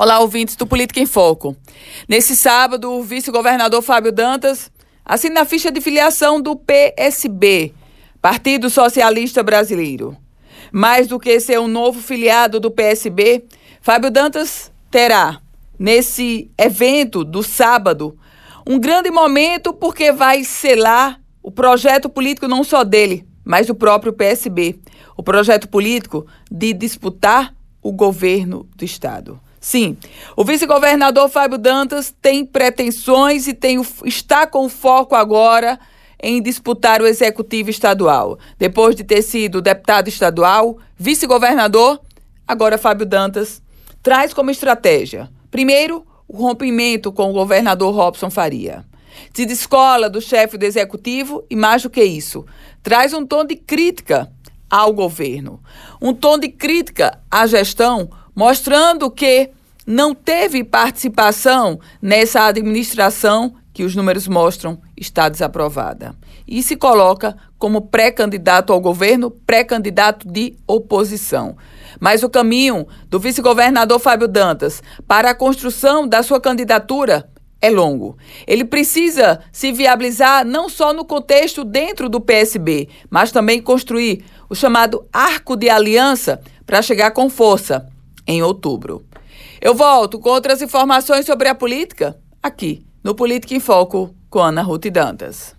Olá, ouvintes do Política em Foco. Nesse sábado, o vice-governador Fábio Dantas assina a ficha de filiação do PSB, Partido Socialista Brasileiro. Mais do que ser um novo filiado do PSB, Fábio Dantas terá, nesse evento do sábado, um grande momento porque vai selar o projeto político não só dele, mas do próprio PSB. O projeto político de disputar o governo do Estado. Sim, o vice-governador Fábio Dantas tem pretensões e tem, está com foco agora em disputar o executivo estadual. Depois de ter sido deputado estadual, vice-governador, agora Fábio Dantas traz como estratégia, primeiro, o rompimento com o governador Robson Faria. Se descola do chefe do executivo e, mais do que isso, traz um tom de crítica ao governo, um tom de crítica à gestão mostrando que não teve participação nessa administração que os números mostram está desaprovada. E se coloca como pré-candidato ao governo, pré-candidato de oposição. Mas o caminho do vice-governador Fábio Dantas para a construção da sua candidatura é longo. Ele precisa se viabilizar não só no contexto dentro do PSB, mas também construir o chamado arco de aliança para chegar com força em outubro. Eu volto com outras informações sobre a política aqui no Política em Foco com Ana Ruth Dantas.